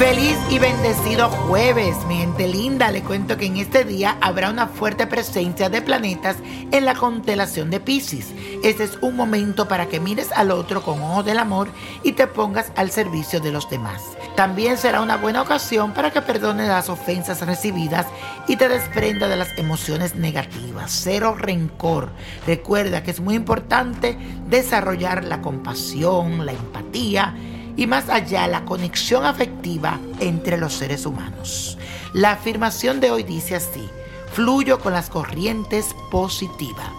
Feliz y bendecido jueves, mi gente linda. Le cuento que en este día habrá una fuerte presencia de planetas en la constelación de Pisces. Este es un momento para que mires al otro con ojos del amor y te pongas al servicio de los demás. También será una buena ocasión para que perdones las ofensas recibidas y te desprenda de las emociones negativas. Cero rencor. Recuerda que es muy importante desarrollar la compasión, la empatía y más allá la conexión afectiva entre los seres humanos. La afirmación de hoy dice así, fluyo con las corrientes positivas.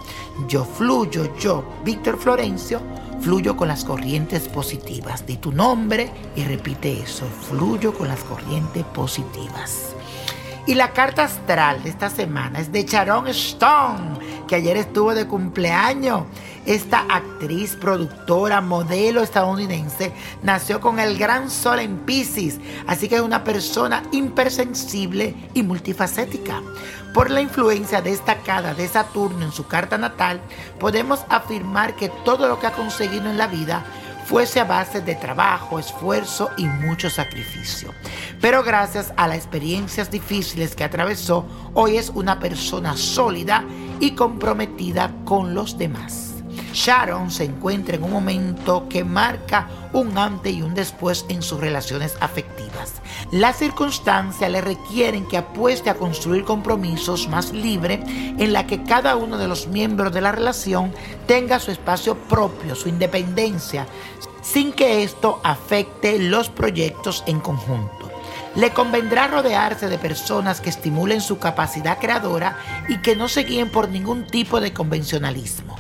Yo fluyo, yo, Víctor Florencio, fluyo con las corrientes positivas. Di tu nombre y repite eso, fluyo con las corrientes positivas. Y la carta astral de esta semana es de Sharon Stone, que ayer estuvo de cumpleaños. Esta actriz, productora, modelo estadounidense nació con el gran sol en Pisces, así que es una persona hipersensible y multifacética. Por la influencia destacada de Saturno en su carta natal, podemos afirmar que todo lo que ha conseguido en la vida fuese a base de trabajo, esfuerzo y mucho sacrificio. Pero gracias a las experiencias difíciles que atravesó, hoy es una persona sólida y comprometida con los demás. Sharon se encuentra en un momento que marca un antes y un después en sus relaciones afectivas. Las circunstancias le requieren que apueste a construir compromisos más libres en la que cada uno de los miembros de la relación tenga su espacio propio, su independencia, sin que esto afecte los proyectos en conjunto. Le convendrá rodearse de personas que estimulen su capacidad creadora y que no se guíen por ningún tipo de convencionalismo.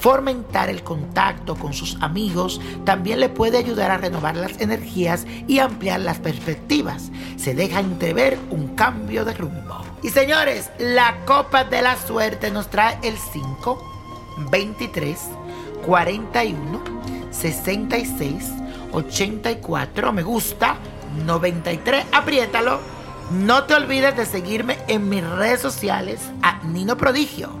Fomentar el contacto con sus amigos también le puede ayudar a renovar las energías y ampliar las perspectivas. Se deja entrever un cambio de rumbo. Y señores, la copa de la suerte nos trae el 5, 23, 41, 66, 84, me gusta, 93, apriétalo. No te olvides de seguirme en mis redes sociales a Nino Prodigio